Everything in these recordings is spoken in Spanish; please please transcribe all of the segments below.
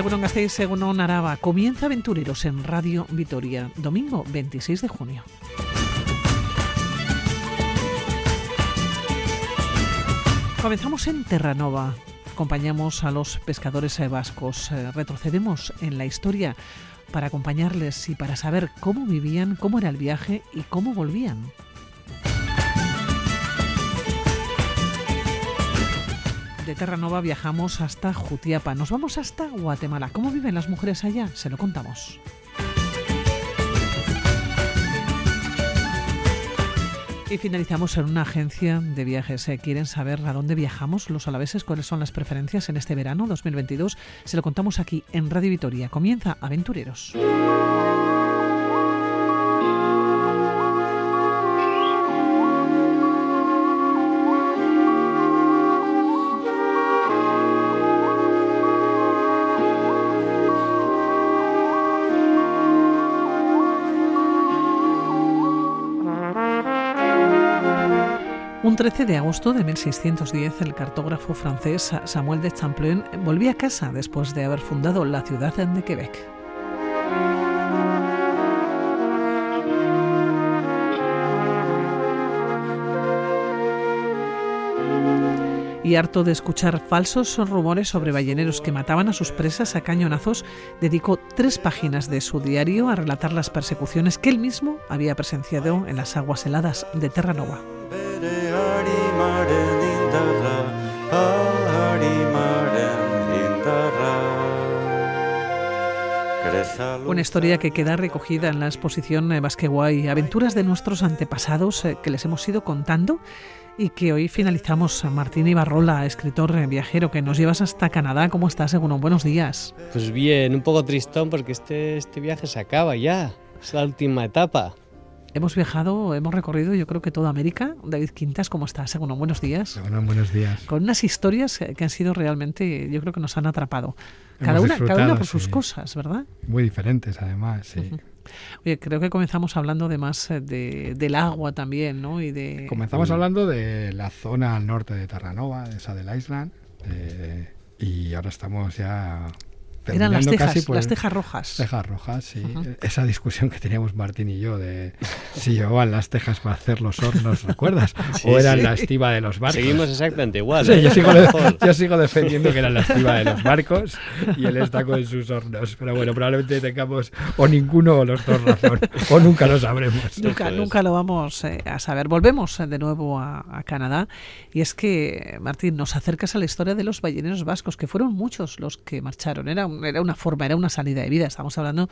Egunon Gasteiz, Egunon Araba. Comienza Aventureros en Radio Vitoria, domingo 26 de junio. Comenzamos en Terranova. Acompañamos a los pescadores vascos. Eh, retrocedemos en la historia para acompañarles y para saber cómo vivían, cómo era el viaje y cómo volvían. De Terranova viajamos hasta Jutiapa. Nos vamos hasta Guatemala. ¿Cómo viven las mujeres allá? Se lo contamos. Y finalizamos en una agencia de viajes. Eh, ¿Quieren saber a dónde viajamos los alaveses? ¿Cuáles son las preferencias en este verano 2022? Se lo contamos aquí en Radio Vitoria. Comienza Aventureros. 13 de agosto de 1610, el cartógrafo francés Samuel de Champlain volvía a casa después de haber fundado la ciudad de Quebec. y harto de escuchar falsos rumores sobre balleneros que mataban a sus presas a cañonazos, dedicó tres páginas de su diario a relatar las persecuciones que él mismo había presenciado en las aguas heladas de Terranova. Una historia que queda recogida en la exposición Basqueguay, aventuras de nuestros antepasados eh, que les hemos ido contando y que hoy finalizamos. Martín Ibarrola, escritor eh, viajero, que nos llevas hasta Canadá. ¿Cómo estás, Según Buenos días. Pues bien, un poco tristón porque este, este viaje se acaba ya. Es la última etapa. Hemos viajado, hemos recorrido yo creo que toda América. David Quintas, ¿cómo estás? Bueno, buenos días. Bueno, buenos días. Con unas historias que han sido realmente, yo creo que nos han atrapado. Cada, una, cada una por sus cosas, ¿verdad? Muy diferentes además, sí. Oye, creo que comenzamos hablando de más eh, de, del agua también, ¿no? Y de... Comenzamos hablando de la zona al norte de Terranova, de Saddle Island, eh, y ahora estamos ya eran las tejas, las pues, tejas rojas. Tejas rojas, sí. Esa discusión que teníamos Martín y yo de si llevaban las tejas para hacer los hornos, ¿recuerdas? o eran la estiva de los barcos. Seguimos exactamente igual. Sí, ¿eh? yo, sigo defendiendo que eran la estiva de los barcos y él está con sus hornos. Pero bueno, probablemente tengamos o ninguno o los dos razón. O nunca lo sabremos. Nunca, nunca lo vamos eh, a saber. Volvemos eh, de nuevo a, a Canadá. Y es que, Martín, nos acercas a la historia de los balleneros vascos, que fueron muchos los que marcharon. Era era una forma, era una salida de vida. Estamos hablando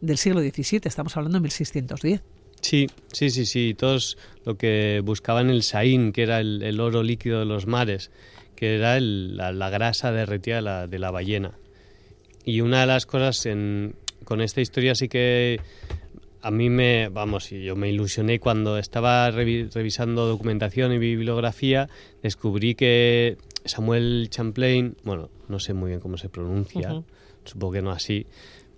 del siglo XVII, estamos hablando de 1610. Sí, sí, sí, sí. Todos lo que buscaban el saín, que era el, oro líquido de los mares, que era la, grasa derretida de la, de la, ballena. Y una de las cosas con esta historia sí que a mí me, vamos, yo me ilusioné cuando estaba revisando documentación y bibliografía, descubrí que Samuel Champlain, bueno, no sé muy bien cómo se pronuncia, supongo que no así,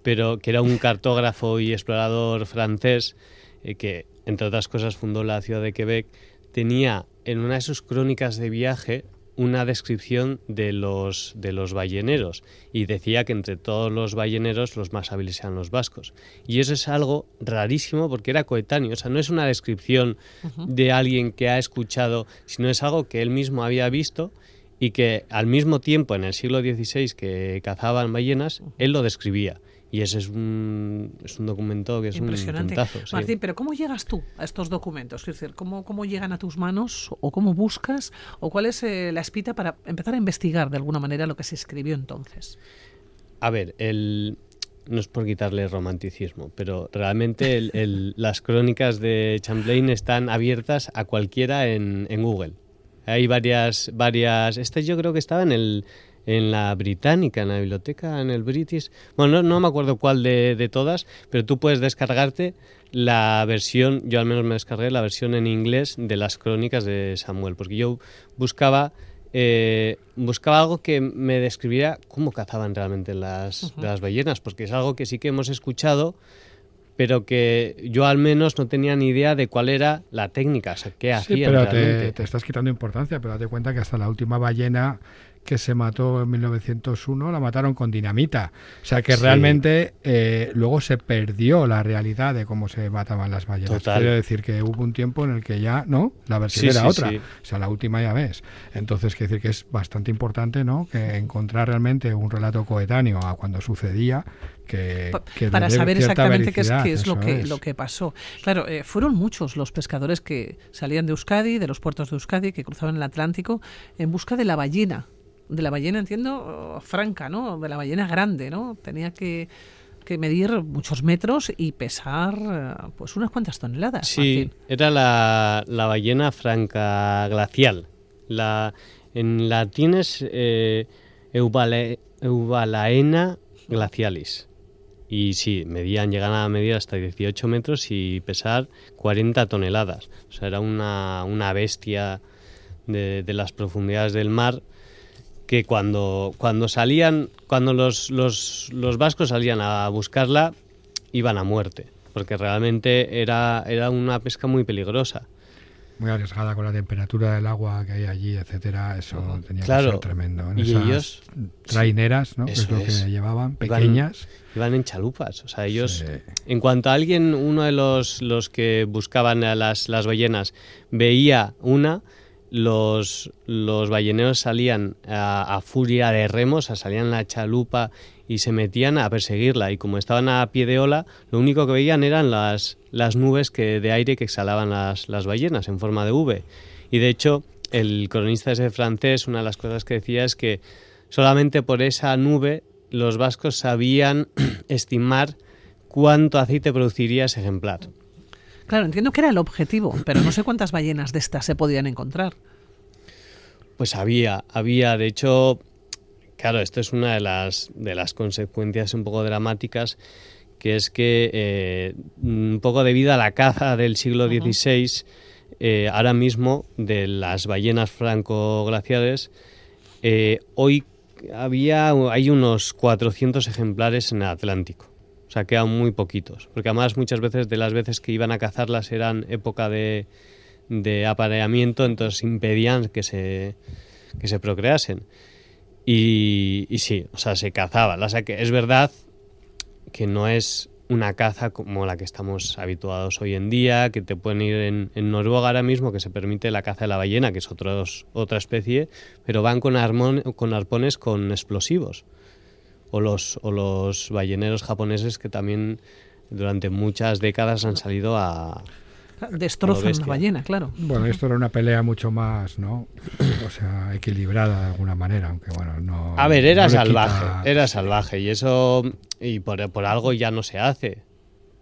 pero que era un cartógrafo y explorador francés eh, que, entre otras cosas, fundó la ciudad de Quebec, tenía en una de sus crónicas de viaje una descripción de los, de los balleneros y decía que entre todos los balleneros los más hábiles eran los vascos. Y eso es algo rarísimo porque era coetáneo, o sea, no es una descripción de alguien que ha escuchado, sino es algo que él mismo había visto y que al mismo tiempo en el siglo XVI que cazaban ballenas, él lo describía. Y ese es un, es un documento que es un puntazo. Martín, pero ¿cómo llegas tú a estos documentos? Es decir, ¿cómo, ¿cómo llegan a tus manos o cómo buscas o cuál es eh, la espita para empezar a investigar de alguna manera lo que se escribió entonces? A ver, el, no es por quitarle romanticismo, pero realmente el, las crónicas de Champlain están abiertas a cualquiera en, en Google. Hay varias, varias. Este yo creo que estaba en el en la británica, en la biblioteca, en el British. Bueno, no, me acuerdo cuál de, de, todas, pero tú puedes descargarte la versión, yo al menos me descargué la versión en inglés de las crónicas de Samuel, porque yo buscaba, eh, buscaba algo que me describiera cómo cazaban realmente las, las ballenas, porque es algo que sí que hemos escuchado, pero que yo al menos no tenía ni idea de cuál era la técnica, o sea, qué sí, pero te, te, estás quitando importancia, pero date cuenta que hasta la última ballena que se mató en 1901 la mataron con dinamita. O sea que realmente eh, luego se perdió la realidad de cómo se mataban las ballenas. Quiero decir que hubo un tiempo en el que ya, ¿no? La versión era otra. O sea, la última ya ves. Entonces, quiero decir que es bastante importante, ¿no? Que encontrar realmente un relato coetáneo a cuando sucedía que, para saber exactamente qué es, qué es lo que lo que pasó. Claro, eh, fueron muchos los pescadores que salían de Euskadi, de los puertos de Euskadi, que cruzaban el Atlántico en busca de la ballena de la ballena, entiendo, franca, ¿no? De la ballena grande, ¿no? Tenía que, medir muchos metros y pesar pues unas cuantas toneladas. Sí, era la, ballena franca glacial. La, en latín es eh, Eubalaena glacialis. Y sí, medían, llegan a medir hasta 18 metros y pesar 40 toneladas. O sea, era una, una bestia de, de las profundidades del mar que cuando, cuando salían, cuando los, los, los vascos salían a buscarla, iban a muerte, porque realmente era, era una pesca muy peligrosa. Muy arriesgada con la temperatura del agua que hay allí, etcétera, eso tenía que ser tremendo. En y ellos traineras, ¿no? es lo que llevaban, pequeñas. Iban, en chalupas, o sea, ellos, en cuanto a alguien, uno de los, los que buscaban a las, las ballenas, veía una, los, los balleneros salían a, furia de remos, salían la chalupa y se metían a perseguirla. Y como estaban a pie de ola, lo único que veían eran las, las nubes que, de aire que exhalaban las, las ballenas en forma de V. Y de hecho, el cronista ese francés, una de las cosas que decía es que solamente por esa nube los vascos sabían estimar cuánto aceite produciría ese ejemplar. Claro, entiendo que era el objetivo, pero no sé cuántas ballenas de estas se podían encontrar. Pues había, había, de hecho, claro, esto es una de las, de las consecuencias un poco dramáticas, que es que eh, un poco debido a la caza del siglo XVI, eh, ahora mismo de las ballenas franco-glaciares, eh, hoy había, hay unos 400 ejemplares en el Atlántico. O sea, quedan muy poquitos. Porque además muchas veces de las veces que iban a cazarlas eran época de, apareamiento, entonces impedían que se, que se procreasen. Y, sí, o sea, se cazaban. O sea, que es verdad que no es una caza como la que estamos habituados hoy en día, que te pueden ir en, Noruega ahora mismo, que se permite la caza de la ballena, que es otros, otra especie, pero van con, con arpones con explosivos o los, o los balleneros japoneses que también durante muchas décadas han salido a... Destrozan una ballena, claro. Bueno, esto era una pelea mucho más, ¿no? O sea, equilibrada de alguna manera, aunque bueno, no... A ver, era salvaje, era salvaje y eso, y por, por algo ya no se hace.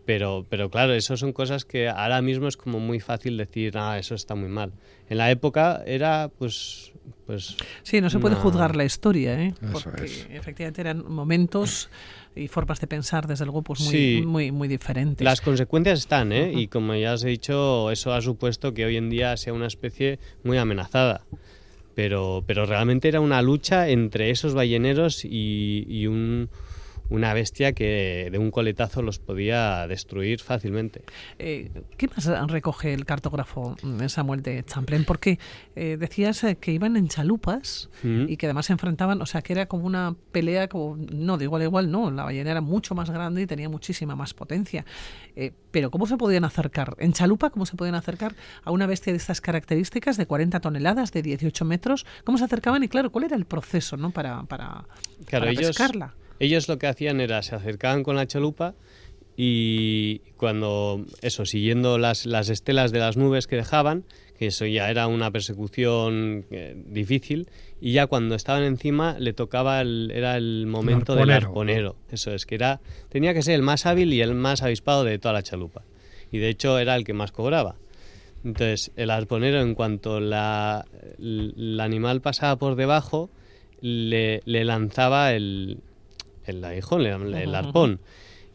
Pero, pero claro, eso son cosas que ahora mismo es como muy fácil decir, ah, eso está muy mal. En la época era, pues, pues... Sí, no se puede juzgar la historia, ¿eh? porque efectivamente eran momentos y formas de pensar, desde luego, pues muy, muy, muy diferentes. Las consecuencias están, ¿eh? Y como ya os he dicho, eso ha supuesto que hoy en día sea una especie muy amenazada. Pero, pero realmente era una lucha entre esos balleneros y un una bestia que de un coletazo los podía destruir fácilmente. Eh, ¿Qué más recoge el cartógrafo mm, Samuel de Champlain? Porque eh, decías eh, que iban en chalupas y que además se enfrentaban, o sea, que era como una pelea, como, no, de igual a igual, no, la ballena era mucho más grande y tenía muchísima más potencia. pero ¿cómo se podían acercar? ¿En chalupa cómo se podían acercar a una bestia de estas características, de 40 toneladas, de 18 metros? ¿Cómo se acercaban? Y claro, ¿cuál era el proceso ¿no? para, para, claro, pescarla? Ellos lo que hacían era se acercaban con la chalupa y cuando, eso, siguiendo las, las estelas de las nubes que dejaban, que eso ya era una persecución eh, difícil, y ya cuando estaban encima le tocaba, el, era el momento del arponero. Eso es, que era, tenía que ser el más hábil y el más avispado de toda la chalupa. Y de hecho era el que más cobraba. Entonces, el arponero, en cuanto la, el, animal pasaba por debajo, le lanzaba el, el aguijón, el, arpón.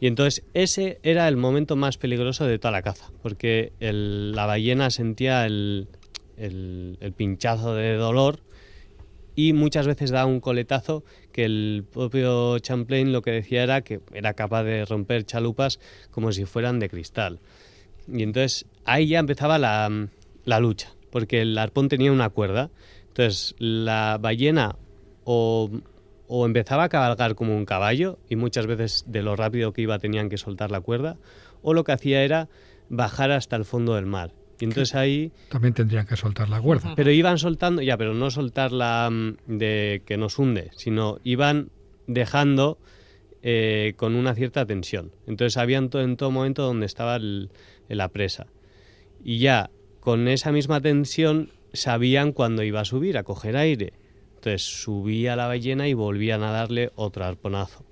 Y entonces ese era el momento más peligroso de toda la caza, porque la ballena sentía el, pinchazo de dolor y muchas veces daba un coletazo que el propio Champlain lo que decía era que era capaz de romper chalupas como si fueran de cristal. Y entonces ahí ya empezaba la, la lucha, porque el arpón tenía una cuerda. Entonces la ballena o, o empezaba a cabalgar como un caballo y muchas veces de lo rápido que iba tenían que soltar la cuerda, o lo que hacía era bajar hasta el fondo del mar. Y entonces ahí... También tendrían que soltar la cuerda. Pero iban soltando, ya, pero no soltarla mm, de que nos hunde, sino iban dejando eh, con una cierta tensión. Entonces sabían todo, en todo momento dónde estaba la presa. Y ya con esa misma tensión sabían cuándo iba a subir, a coger aire. Entonces subía la ballena y volvían a darle otro arponazo.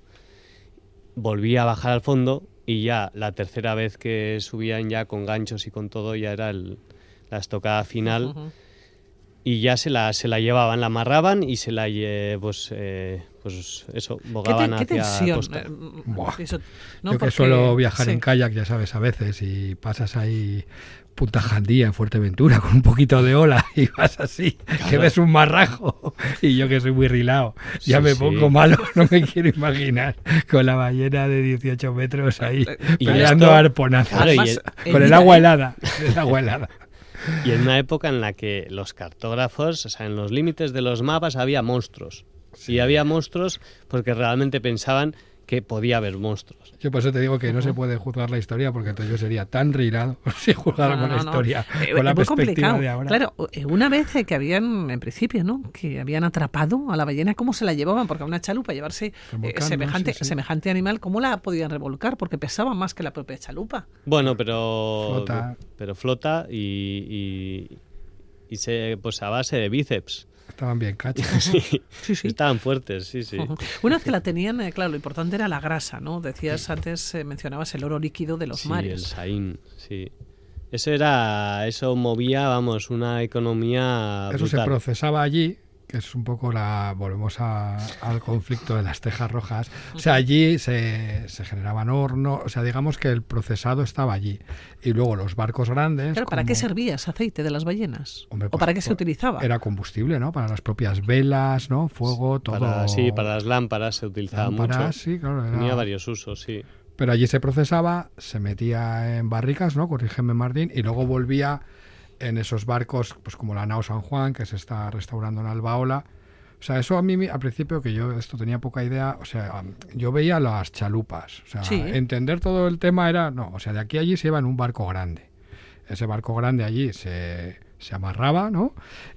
Volvía a bajar al fondo y ya la tercera vez que subían ya con ganchos y con todo ya era la estocada final y ya se la, se la llevaban, la amarraban y se la pues, eh, pues eso, bogaban hacia tensión? costa. Eh, eso, Yo que suelo viajar en kayak, ya sabes, a veces, y pasas ahí Punta Jandía en Fuerteventura con un poquito de ola y vas así, que ves un marrajo. Y yo que soy muy rilado, ya me pongo malo, no me quiero imaginar con la ballena de 18 metros ahí peleando arponazos. Con el agua helada, el agua helada. Y en una época en la que los cartógrafos, o sea, en los límites de los mapas había monstruos. Y había monstruos porque realmente pensaban que podía haber monstruos. Yo por eso te digo que no se puede juzgar la historia porque entonces yo sería tan rilado si juzgáramos la historia eh, con la perspectiva de ahora. Claro, eh, una vez que habían, en principio, ¿no? Que habían atrapado a la ballena, ¿cómo se la llevaban? Porque a una chalupa llevarse eh, semejante, semejante animal, ¿cómo la podían revolcar? Porque pesaba más que la propia chalupa. Bueno, pero flota, pero flota y, y, y se, pues a base de bíceps. Estaban bien sí, sí, Estaban fuertes, sí, sí. Una vez que la tenían, eh, claro, lo importante era la grasa, ¿no? Decías antes, eh, mencionabas el oro líquido de los sí, mares. el saín, sí. Eso era, eso movía, vamos, una economía. Eso se procesaba allí que es un poco la. Volvemos al conflicto de las tejas rojas. O sea, allí se, se, generaban hornos, o sea, digamos que el procesado estaba allí. Y luego los barcos grandes. ¿para qué servía ese aceite de las ballenas? ¿O pues, para qué se pues, utilizaba? Era combustible, ¿no? Para las propias velas, ¿no? Fuego, todo. sí, para las lámparas se utilizaba mucho. Sí, claro. Tenía varios usos, sí. Pero allí se procesaba, se metía en barricas, ¿no? Corrígeme, Martín, y luego volvía en esos barcos, pues como la Nao San Juan, que se está restaurando en Albaola. O sea, eso a mí al principio que yo esto tenía poca idea, o sea, yo veía las chalupas, o sea, entender todo el tema era, no, o sea, de aquí a allí se iba en un barco grande. Ese barco grande allí se, se amarraba, ¿no?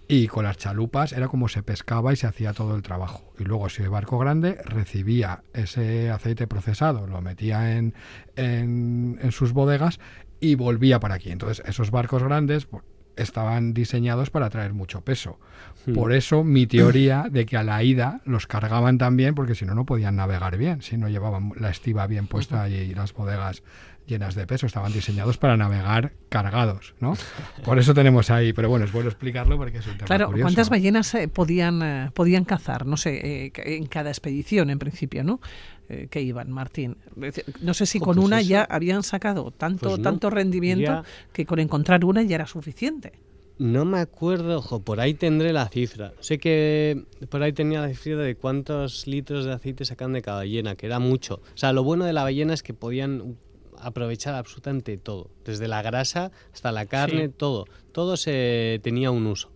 Y con las chalupas era como se pescaba y se hacía todo el trabajo. Y luego ese barco grande recibía ese aceite procesado, lo metía en, en, en sus bodegas y volvía para aquí. Entonces, esos barcos grandes pues, estaban diseñados para traer mucho peso. Hmm. Por eso mi teoría de que a la ida los cargaban también, porque si no, no podían navegar bien, si no llevaban la estiva bien puesta y las bodegas llenas de peso, estaban diseñados para navegar cargados, ¿no? Por eso tenemos ahí, pero bueno, es bueno explicarlo porque es un tema Claro, ¿cuántas ballenas eh, podían, eh, podían cazar? No sé, eh, en cada expedición en principio, ¿no? Que iban, Martín. No sé si con pues una ya habían sacado tanto, pues tanto rendimiento que con encontrar una ya era suficiente. No me acuerdo, ojo, por ahí tendré la cifra. Sé que por ahí tenía la cifra de cuántos litros de aceite sacan de cada ballena, que era mucho. O sea, lo bueno de la ballena es que podían aprovechar absolutamente todo, desde la grasa hasta la carne, todo. Todo se tenía un uso.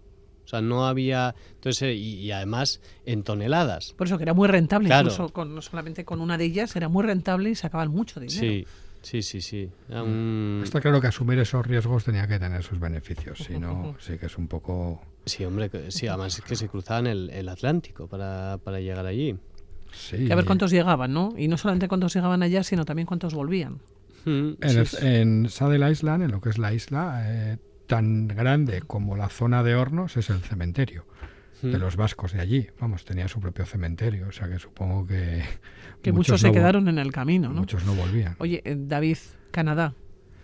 O sea, no había. Entonces, eh, y, además en toneladas. Por eso que era muy rentable, incluso con, no solamente con una de ellas, era muy rentable y sacaban mucho dinero. Sí, sí, sí, sí. Está claro que asumir esos riesgos tenía que tener sus beneficios, si no, sí que es un poco. Sí, hombre, sí, además es que se cruzaban el, el Atlántico para, para llegar allí. Sí. a ver cuántos llegaban, ¿no? Y no solamente cuántos llegaban allá, sino también cuántos volvían. Mm, en, en, Saddle Island, en lo que es la isla, eh, tan grande como la zona de hornos es el cementerio de mm. los vascos de allí. Vamos, tenía su propio cementerio, o sea que supongo que... Que muchos, se quedaron en el camino, ¿no? Muchos no volvían. Oye, eh, David, Canadá,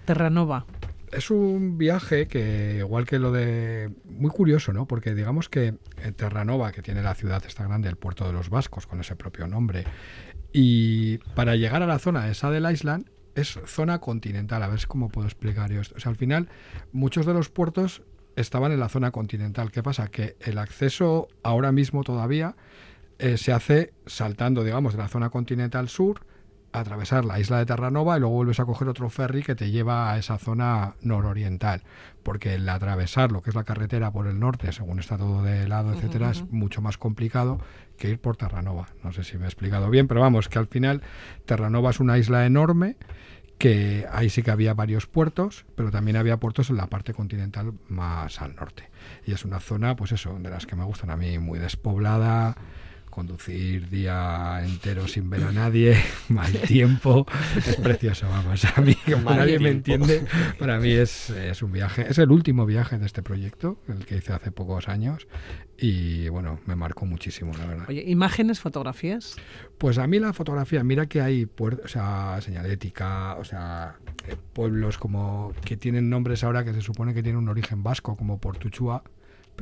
Terranova. Es un viaje que, igual que lo de... Muy curioso, ¿no? Porque digamos que en Terranova, que tiene la ciudad esta grande, el puerto de los vascos, con ese propio nombre, y para llegar a la zona de Saddle Island es zona continental. A ver cómo puedo explicar esto. O sea, al final, muchos de los puertos estaban en la zona continental. ¿Qué pasa? Que el acceso ahora mismo todavía eh, se hace saltando, digamos, de la zona continental sur atravesar la isla de Terranova y luego vuelves a coger otro ferry que te lleva a esa zona nororiental, porque el atravesar lo que es la carretera por el norte, según está todo de lado, etcétera, es mucho más complicado que ir por Terranova. No sé si me he explicado bien, pero vamos, que al final Terranova es una isla enorme que ahí sí que había varios puertos, pero también había puertos en la parte continental más al norte. Y es una zona, pues eso, de las que me gustan a mí, muy despoblada, conducir día entero sin ver a nadie, mal tiempo, es precioso, vamos, a mí, como nadie me entiende, para mí es, es, un viaje, es el último viaje de este proyecto, el que hice hace pocos años, y bueno, me marcó muchísimo, la verdad. Oye, ¿imágenes, fotografías? Pues a mí la fotografía, mira que hay, o sea, señalética, o sea, eh, pueblos como que tienen nombres ahora que se supone que tienen un origen vasco, como Portuchua,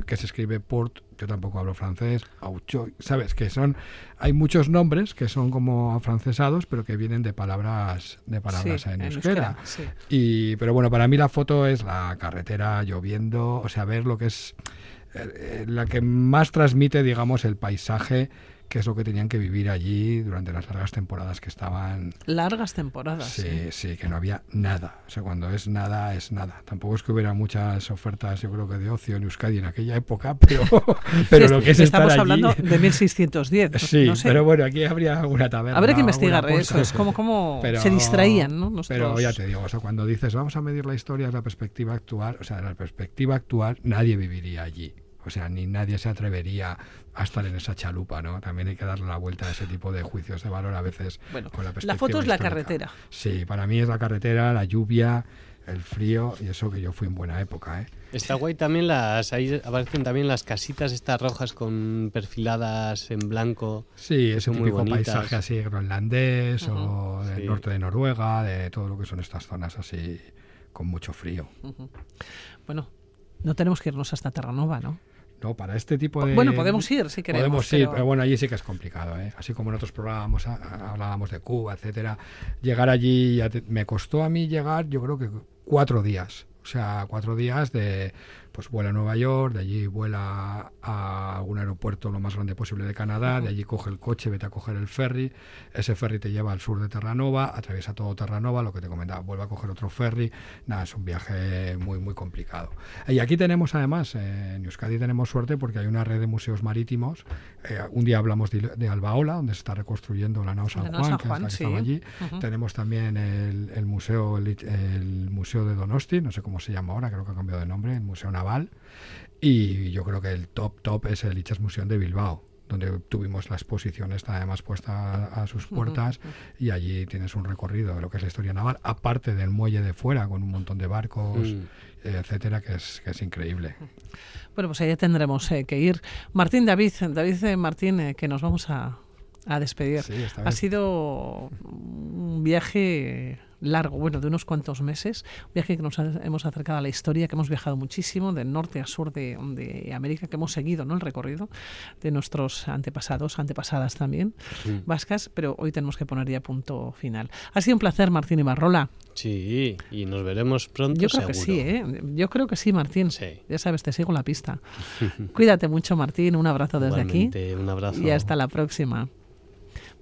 que se escribe Port, yo tampoco hablo francés, Aucho, ¿sabes? Que son, hay muchos nombres que son como afrancesados, pero que vienen de palabras, de palabras en, euskera. y, pero bueno, para mí la foto es la carretera lloviendo, o sea, ver lo que es, eh, la que más transmite, digamos, el paisaje que es lo que tenían que vivir allí durante las largas temporadas que estaban. Largas temporadas. Sí, sí, que no había nada. O sea, cuando es nada, es nada. Tampoco es que hubiera muchas ofertas, yo creo que de ocio en Euskadi en aquella época, pero, pero lo que es Estamos estar hablando de 1610. Sí, pero bueno, aquí habría alguna taberna. Habría que investigar eso, es como, como se distraían, ¿no? Pero ya te digo, o sea, cuando dices vamos a medir la historia la perspectiva actual, o sea, la perspectiva actual, nadie viviría allí. O sea, ni nadie se atrevería a estar en esa chalupa, ¿no? También hay que darle la vuelta a ese tipo de juicios de valor a veces bueno, con la La foto es la carretera. Sí, para mí es la carretera, la lluvia, el frío y eso que yo fui en buena época, ¿eh? Está guay también las ahí aparecen también las casitas estas rojas con perfiladas en blanco. Sí, es un típico paisaje así groenlandés o del norte de Noruega, de todo lo que son estas zonas así con mucho frío. Bueno, no tenemos que irnos hasta Terranova, ¿no? No, para este tipo de... Bueno, podemos ir si queremos. Podemos ir, pero... bueno, allí sí que es complicado. ¿eh? Así como en otros programas hablábamos de Cuba, etcétera. Llegar allí, me costó a mí llegar, yo creo que cuatro días. O sea, cuatro días de pues vuela a Nueva York, de allí vuela a algún aeropuerto lo más grande posible de Canadá, de allí coge el coche, vete a coger el ferry, ese ferry te lleva al sur de Terranova, atraviesa todo Terranova, lo que te comentaba, vuelve a coger otro ferry, nada, es un viaje muy, muy complicado. Y aquí tenemos además, en Euskadi tenemos suerte porque hay una red de museos marítimos, eh, un día hablamos de, Albaola, donde se está reconstruyendo la nao San Juan, que, es estaba allí, tenemos también el, museo el, museo de Donosti, no sé cómo se llama ahora, creo que ha cambiado de nombre, el Museo Naval, y yo creo que el top top es el Ichas Museum de Bilbao, donde tuvimos la exposición está además puesta a, sus puertas y allí tienes un recorrido de lo que es la historia naval, aparte del muelle de fuera con un montón de barcos, mm. etcétera, que es, que es increíble. Bueno, pues allá tendremos eh, que ir. Martín David, David eh, Martín, eh, que nos vamos a, a despedir. ha sido un viaje largo, bueno, de unos cuantos meses, un viaje que nos hemos acercado a la historia, que hemos viajado muchísimo, del norte a sur de, de América, que hemos seguido ¿no? el recorrido de nuestros antepasados, antepasadas también, vascas, pero hoy tenemos que poner ya punto final. Ha sido un placer, Martín Ibarrola. Sí, y nos veremos pronto. Yo creo que sí, ¿eh? Yo creo que sí, Martín. Sí. Ya sabes, te sigo la pista. Cuídate mucho, Martín. Un abrazo desde aquí. Un abrazo. Y hasta la próxima.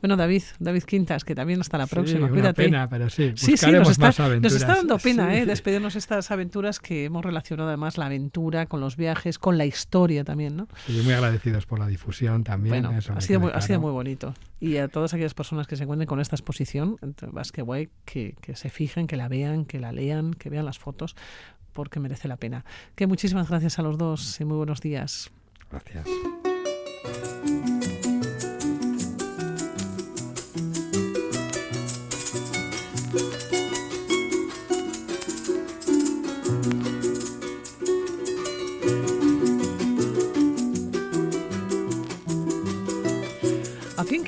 Bueno, David, David Quintas, que también hasta la próxima. Sí, Cuídate. pena, pero sí, sí, sí nos está, Nos está dando pena ¿eh? despedirnos estas aventuras que hemos relacionado además la aventura con los viajes, con la historia también, ¿no? Sí, muy agradecidos por la difusión también. Bueno, ha, sido muy, ha sido muy bonito. Y a todas aquellas personas que se encuentren con esta exposición, más que, que se fijen, que la vean, que la lean, que vean las fotos, porque merece la pena. Que muchísimas gracias a los dos y muy buenos días. Gracias.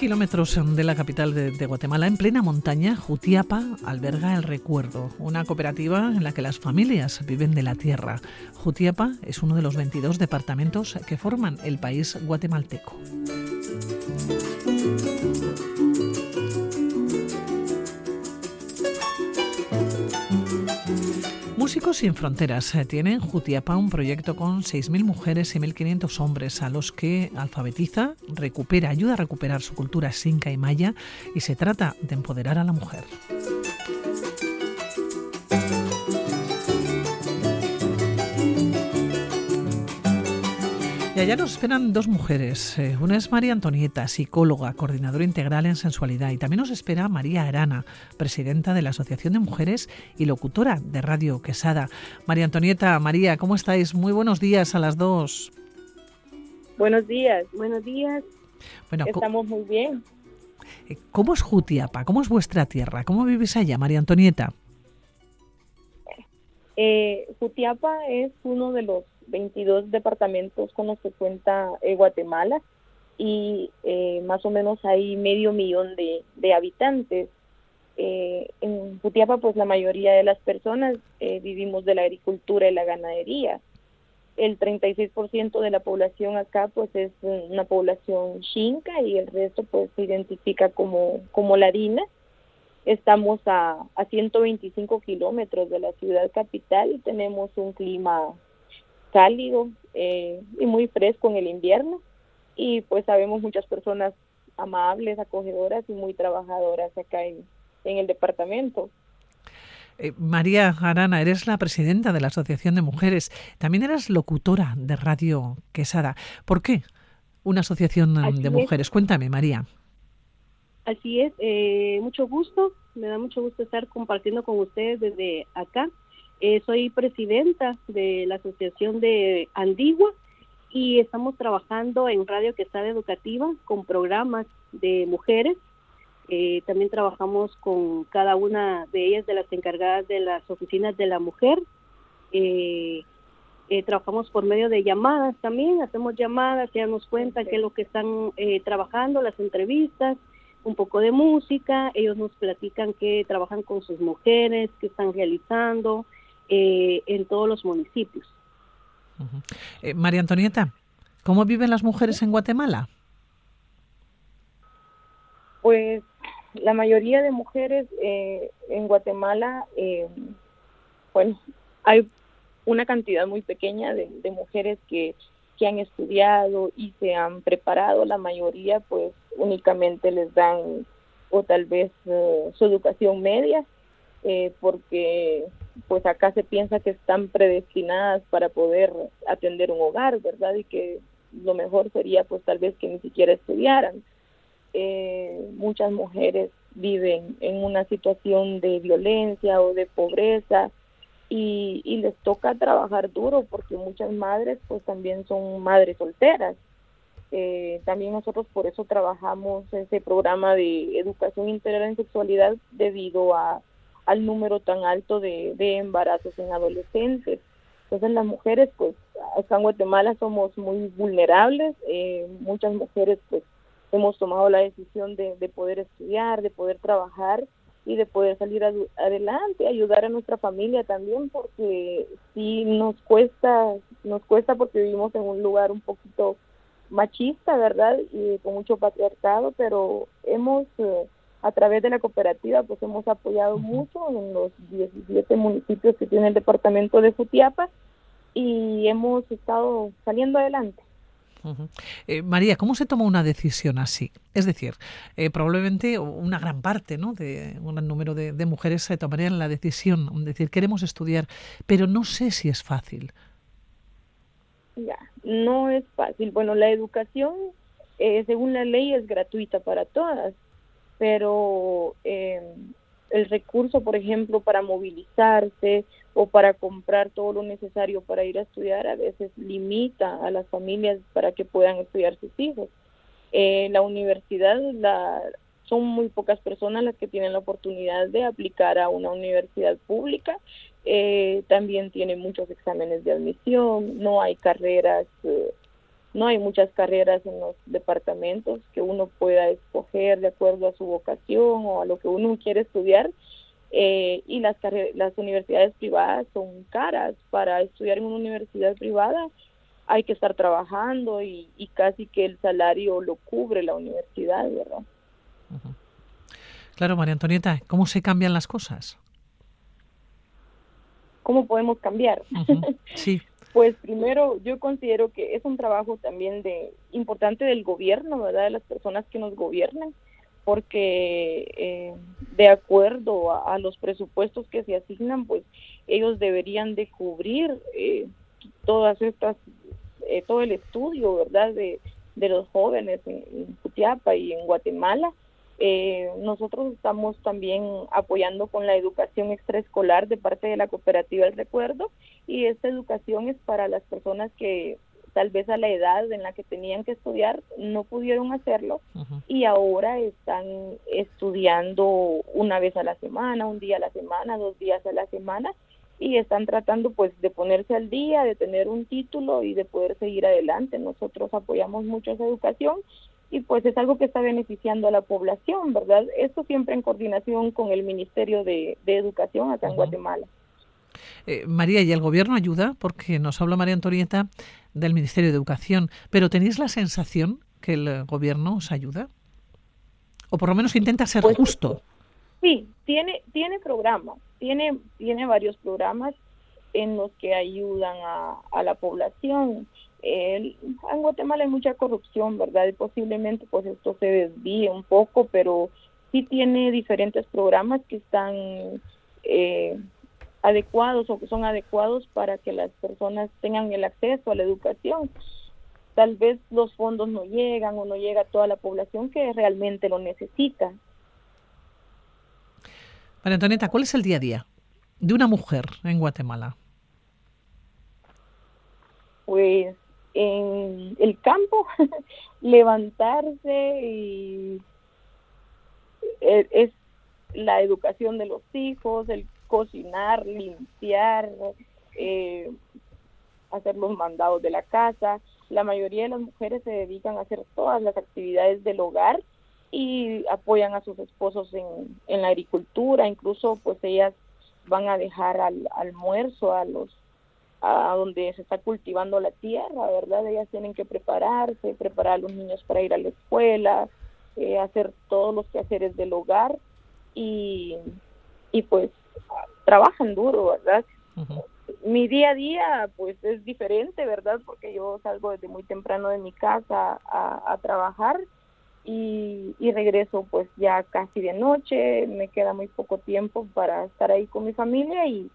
Kilómetros de la capital de, Guatemala, en plena montaña, Jutiapa alberga El Recuerdo, una cooperativa en la que las familias viven de la tierra. Jutiapa es uno de los 22 departamentos que forman el país guatemalteco. Músicos sin Fronteras eh, tienen Jutiapa un proyecto con 6.000 mujeres y 1.500 hombres a los que alfabetiza, recupera, ayuda a recuperar su cultura sinca y maya y se trata de empoderar a la mujer. Y allá nos esperan dos mujeres. Eh, una es María Antonieta, psicóloga, coordinadora integral en sensualidad. Y también nos espera María Arana, presidenta de la Asociación de Mujeres y locutora de Radio Quesada. María Antonieta, María, ¿cómo estáis? Muy buenos días a las dos. Buenos días, buenos días. Bueno, Estamos muy bien. Eh, ¿Cómo es Jutiapa? ¿Cómo es vuestra tierra? ¿Cómo vivís allá, María Antonieta? Eh, Jutiapa es uno de los 22 departamentos con los que cuenta eh, Guatemala y eh, más o menos hay medio millón de, habitantes. Eh, en Jutiapa, pues la mayoría de las personas vivimos de la agricultura y la ganadería. El 36% de la población acá, pues es una población chinca y el resto, pues se identifica como, como ladina. Estamos a, a 125 kilómetros de la ciudad capital y tenemos un clima cálido eh, y muy fresco en el invierno y pues sabemos muchas personas amables, acogedoras y muy trabajadoras acá en, el departamento. Eh, María Arana, eres la presidenta de la Asociación de Mujeres. También eras locutora de Radio Quesada. ¿Por qué una asociación de mujeres? Cuéntame, María. Así es, eh, mucho gusto. Me da mucho gusto estar compartiendo con ustedes desde acá eh, soy presidenta de la Asociación de Andigua y estamos trabajando en Radio Quesada Educativa con programas de mujeres. Eh, también trabajamos con cada una de ellas, de las encargadas de las oficinas de la mujer. Eh, trabajamos por medio de llamadas también, hacemos llamadas, ya nos cuentan qué es lo que están trabajando, las entrevistas, un poco de música, ellos nos platican que trabajan con sus mujeres, qué están realizando, eh, en todos los municipios. Eh, María Antonieta, ¿cómo viven las mujeres en Guatemala? Pues la mayoría de mujeres eh, en Guatemala, bueno, hay una cantidad muy pequeña de, mujeres que, que, han estudiado y se han preparado, la mayoría pues únicamente les dan o tal vez su educación media, porque pues acá se piensa que están predestinadas para poder atender un hogar, ¿verdad? Y que lo mejor sería pues tal vez que ni siquiera estudiaran. Eh, muchas mujeres viven en una situación de violencia o de pobreza y, y les toca trabajar duro porque muchas madres pues también son madres solteras. Eh, también nosotros por eso trabajamos ese programa de educación integral en sexualidad debido a al número tan alto de, embarazos en adolescentes. Entonces las mujeres, pues acá en Guatemala somos muy vulnerables, eh, muchas mujeres pues hemos tomado la decisión de, poder estudiar, de poder trabajar y de poder salir adelante, ayudar a nuestra familia también, porque sí nos cuesta, nos cuesta porque vivimos en un lugar un poquito machista, ¿verdad? Y con mucho patriarcado, pero hemos eh, a través de la cooperativa pues hemos apoyado mucho en los 17 municipios que tiene el departamento de Futiapa y hemos estado saliendo adelante. Eh, María, ¿cómo se toma una decisión así? Es decir, eh, probablemente una gran parte, ¿no? De un gran número de, mujeres se tomarían la decisión, de decir, queremos estudiar, pero no sé si es fácil. Ya, no es fácil. Bueno, la educación, eh, según la ley, es gratuita para todas pero eh, el recurso, por ejemplo, para movilizarse o para comprar todo lo necesario para ir a estudiar, a veces limita a las familias para que puedan estudiar sus hijos. Eh, la universidad, la, son muy pocas personas las que tienen la oportunidad de aplicar a una universidad pública. Eh, también tiene muchos exámenes de admisión, no hay carreras no hay muchas carreras en los departamentos que uno pueda escoger de acuerdo a su vocación o a lo que uno quiere estudiar. Eh, y las, las universidades privadas son caras. Para estudiar en una universidad privada hay que estar trabajando y, casi que el salario lo cubre la universidad, ¿verdad? Claro, María Antonieta, ¿cómo se cambian las cosas? ¿cómo podemos cambiar? Sí. pues primero yo considero que es un trabajo también de importante del gobierno, ¿verdad? De las personas que nos gobiernan, porque eh, de acuerdo a, los presupuestos que se asignan, pues ellos deberían de cubrir eh, todas estas, eh, todo el estudio, ¿verdad? De, de los jóvenes en, en y en Guatemala eh, nosotros estamos también apoyando con la educación extraescolar de parte de la cooperativa El Recuerdo y esta educación es para las personas que tal vez a la edad en la que tenían que estudiar no pudieron hacerlo y ahora están estudiando una vez a la semana, un día a la semana, dos días a la semana y están tratando pues de ponerse al día, de tener un título y de poder seguir adelante. Nosotros apoyamos mucho esa educación y pues es algo que está beneficiando a la población, ¿verdad? Esto siempre en coordinación con el Ministerio de, Educación acá en Guatemala. Eh, María, ¿y el gobierno ayuda? Porque nos habla María Antonieta del Ministerio de Educación, pero ¿tenéis la sensación que el gobierno os ayuda? O por lo menos intenta ser pues, justo. Sí, tiene, tiene programas, tiene, tiene varios programas en los que ayudan a, a la población en Guatemala hay mucha corrupción, ¿verdad? Y posiblemente pues esto se desvíe un poco, pero sí tiene diferentes programas que están eh, adecuados o que son adecuados para que las personas tengan el acceso a la educación. Tal vez los fondos no llegan o no llega a toda la población que realmente lo necesita. María Antonieta, ¿cuál es el día a día de una mujer en Guatemala? Pues en el campo, levantarse y e, es la educación de los hijos, el cocinar, limpiar, eh, hacer los mandados de la casa. La mayoría de las mujeres se dedican a hacer todas las actividades del hogar y apoyan a sus esposos en, en la agricultura, incluso pues ellas van a dejar al almuerzo a los a donde se está cultivando la tierra, ¿verdad? Ellas tienen que prepararse, preparar a los niños para ir a la escuela, eh, hacer todos los quehaceres del hogar y, y pues trabajan duro, ¿verdad? Mi día a día pues es diferente, ¿verdad? Porque yo salgo desde muy temprano de mi casa a, a trabajar y, y regreso pues ya casi de noche, me queda muy poco tiempo para estar ahí con mi familia y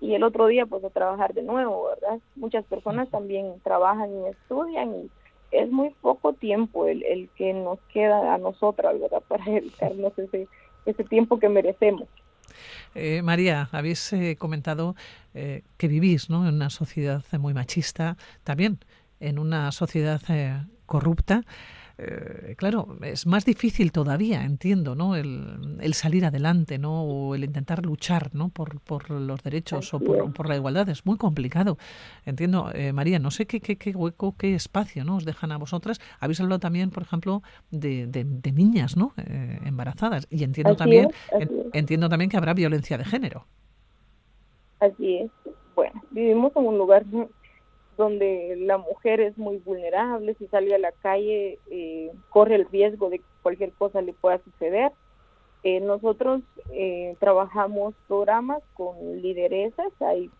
y el otro día pues a trabajar de nuevo, ¿verdad? Muchas personas también trabajan y estudian y es muy poco tiempo el, el que nos queda a nosotras, ¿verdad? Para dedicarnos ese, ese tiempo que merecemos. Eh, María, habéis eh, comentado eh, que vivís ¿no? en una sociedad muy machista, también en una sociedad corrupta. Eh, claro, es más difícil todavía, entiendo, ¿no? El, salir adelante, ¿no? O el intentar luchar, ¿no? Por, por los derechos o por, la igualdad. Es muy complicado. Entiendo, eh, María, no sé qué, qué, qué, hueco, qué espacio, ¿no? Os dejan a vosotras. Habéis hablado también, por ejemplo, de, de, niñas, ¿no? Eh, embarazadas. Y entiendo también, entiendo también que habrá violencia de género. Así es. Bueno, vivimos en un lugar donde la mujer es muy vulnerable, si sale a la calle eh, corre el riesgo de que cualquier cosa le pueda suceder. Eh, nosotros eh, trabajamos programas con lideresas, hay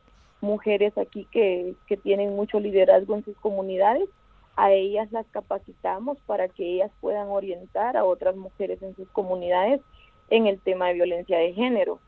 mujeres aquí que, que tienen mucho liderazgo en sus comunidades, a ellas las capacitamos para que ellas puedan orientar a otras mujeres en sus comunidades en el tema de violencia de género.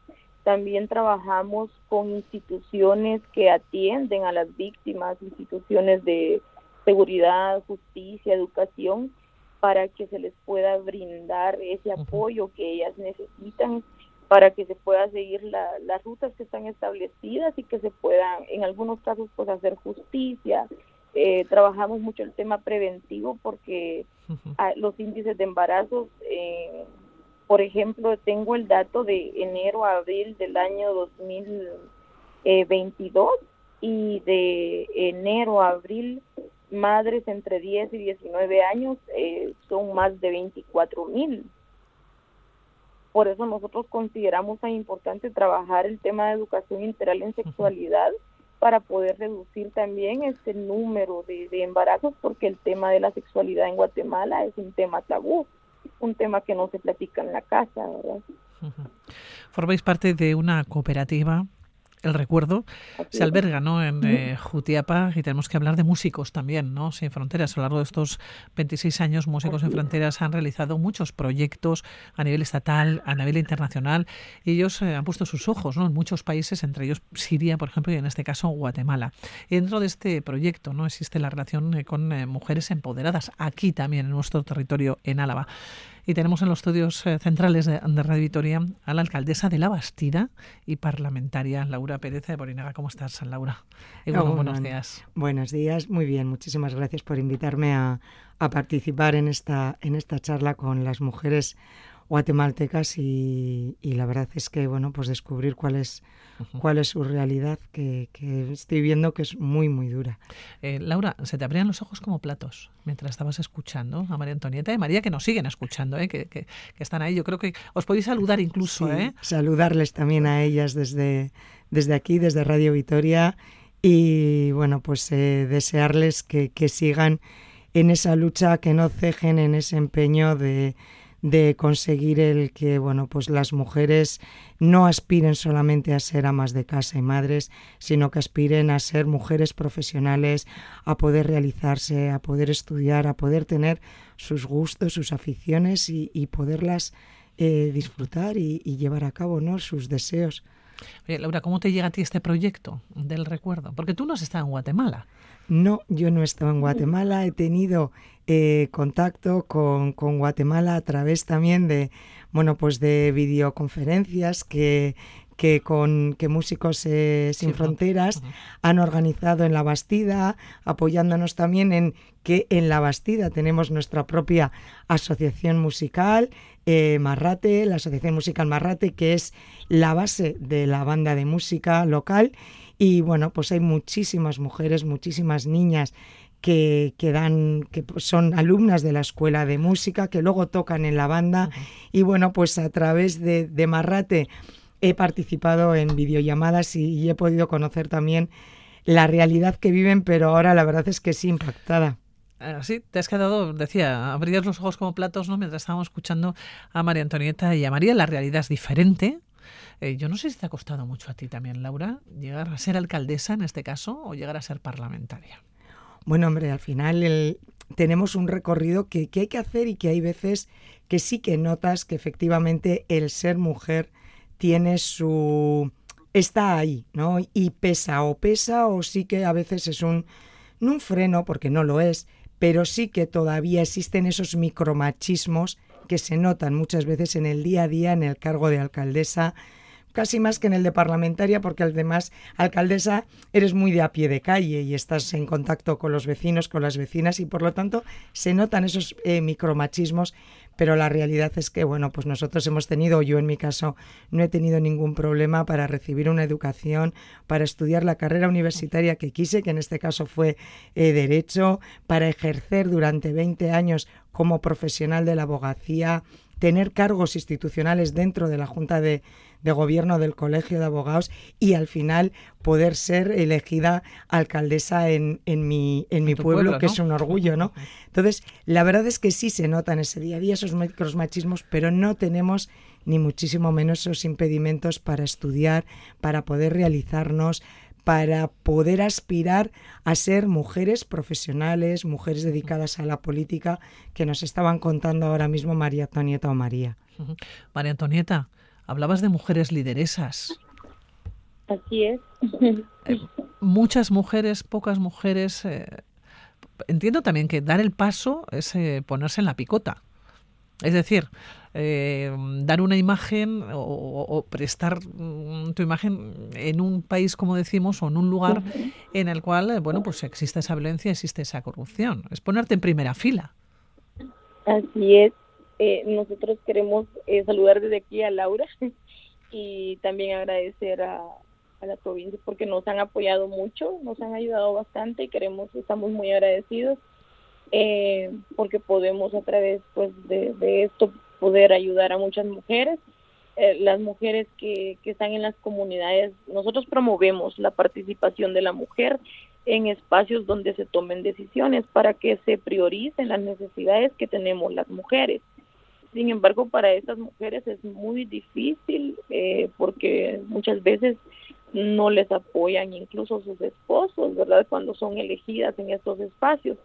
También trabajamos con instituciones que atienden a las víctimas, instituciones de seguridad, justicia, educación, para que se les pueda brindar ese apoyo que ellas necesitan para que se pueda seguir las rutas que están establecidas y que se pueda, en algunos casos, pues hacer justicia. Eh, trabajamos mucho el tema preventivo porque los índices de embarazos eh, por ejemplo, tengo el dato de enero a abril del año 2022 y de enero a abril madres entre 10 y 19 años eh, son más de 24 mil. Por eso nosotros consideramos tan importante trabajar el tema de educación integral en sexualidad para poder reducir también este número de, de embarazos, porque el tema de la sexualidad en Guatemala es un tema tabú un tema que no se platica en la casa. Formáis parte de una cooperativa, el recuerdo se alberga ¿no? en eh, Jutiapa y tenemos que hablar de músicos también, ¿no? Sin Fronteras. A lo largo de estos 26 años, Músicos Sin Fronteras han realizado muchos proyectos a nivel estatal, a nivel internacional, y ellos eh, han puesto sus ojos ¿no? en muchos países, entre ellos Siria, por ejemplo, y en este caso Guatemala. Y dentro de este proyecto no existe la relación eh, con mujeres empoderadas, aquí también en nuestro territorio, en Álava. Y tenemos en los estudios eh, centrales de, Radio Vitoria a la alcaldesa de La Bastida y parlamentaria, Laura Pérez de Borinaga. ¿Cómo estás, Laura? buenos días. Buenos días, muy bien. Muchísimas gracias por invitarme a, a participar en esta, en esta charla con las mujeres guatemaltecas y, y, la verdad es que bueno pues descubrir cuál es cuál es su realidad que, estoy viendo que es muy muy dura. Eh, Laura se te abrían los ojos como platos mientras estabas escuchando a María Antonieta y María que nos siguen escuchando ¿eh? que, que, están ahí. Yo creo que os podéis saludar incluso ¿eh? saludarles también a ellas desde desde aquí desde Radio Vitoria. Y bueno pues desearles que, que sigan en esa lucha que no cejen en ese empeño de de conseguir el que bueno pues las mujeres no aspiren solamente a ser amas de casa y madres sino que aspiren a ser mujeres profesionales a poder realizarse a poder estudiar a poder tener sus gustos sus aficiones y, poderlas eh, disfrutar y, llevar a cabo no sus deseos Laura, ¿cómo te llega a ti este proyecto del recuerdo? Porque tú no has en Guatemala. No, yo no he estado en Guatemala. He tenido eh, contacto con, con, Guatemala a través también de, bueno, pues de videoconferencias que, que con que Músicos eh, Sin Fronteras han organizado en La Bastida, apoyándonos también en que en La Bastida tenemos nuestra propia asociación musical, eh, Marrate, la Asociación Musical Marrate, que es la base de la banda de música local. Y bueno, pues hay muchísimas mujeres, muchísimas niñas que, que, dan, que son alumnas de la escuela de música, que luego tocan en la banda. Y bueno, pues a través de, de Marrate he participado en videollamadas y, he podido conocer también la realidad que viven, pero ahora la verdad es que sí impactada. Ah, sí, te has quedado, decía, abrías los ojos como platos, ¿no? Mientras estábamos escuchando a María Antonieta y a María, la realidad es diferente. Eh, yo no sé si te ha costado mucho a ti también, Laura, llegar a ser alcaldesa en este caso o llegar a ser parlamentaria. Bueno, hombre, al final tenemos un recorrido que, que hay que hacer y que hay veces que sí que notas que efectivamente el ser mujer tiene su... está ahí, ¿no? Y pesa o pesa o sí que a veces es un... un freno, porque no lo es, pero sí que todavía existen esos micromachismos que se notan muchas veces en el día a día en el cargo de alcaldesa, casi más que en el de parlamentaria, porque además alcaldesa eres muy de a pie de calle y estás en contacto con los vecinos, con las vecinas y por lo tanto se notan esos eh, micromachismos, pero la realidad es que, bueno, pues nosotros hemos tenido, yo en mi caso, no he tenido ningún problema para recibir una educación, para estudiar la carrera universitaria que quise, que en este caso fue eh, Derecho, para ejercer durante 20 años como profesional de la abogacía, tener cargos institucionales dentro de la Junta de, de Gobierno del Colegio de Abogados y al final poder ser elegida alcaldesa en, en mi, en mi pueblo, que es un orgullo, ¿no? Entonces, la verdad es que sí se nota en ese día a día esos machismos, pero no tenemos ni muchísimo menos esos impedimentos para estudiar, para poder realizarnos, para poder aspirar a ser mujeres profesionales, mujeres dedicadas a la política, que nos estaban contando ahora mismo María Antonieta o María. María Antonieta, hablabas de mujeres lideresas. Así es. Eh, muchas mujeres, pocas mujeres. Eh, entiendo también que dar el paso es eh, ponerse en la picota. Es decir, eh, dar una imagen o, prestar mm, tu imagen en un país, como decimos, o en un lugar en el cual, eh, bueno, pues existe esa violencia, existe esa corrupción. Es ponerte en primera fila. Así es. Eh, nosotros queremos saludar desde aquí a Laura y también agradecer a, a la provincia porque nos han apoyado mucho, nos han ayudado bastante y queremos, estamos muy agradecidos eh, porque podemos a través pues de, esto poder ayudar a muchas mujeres eh, las mujeres que, que están en las comunidades nosotros promovemos la participación de la mujer en espacios donde se tomen decisiones para que se prioricen las necesidades que tenemos las mujeres sin embargo para estas mujeres es muy difícil eh, porque muchas veces no les apoyan incluso sus esposos, ¿verdad? Cuando son elegidas en estos espacios.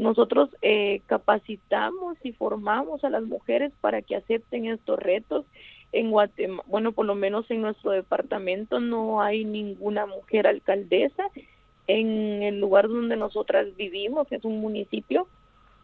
Nosotros eh, capacitamos y formamos a las mujeres para que acepten estos retos. En Guatemala, bueno, por lo menos en nuestro departamento no hay ninguna mujer alcaldesa. En el lugar donde nosotras vivimos, que es un municipio,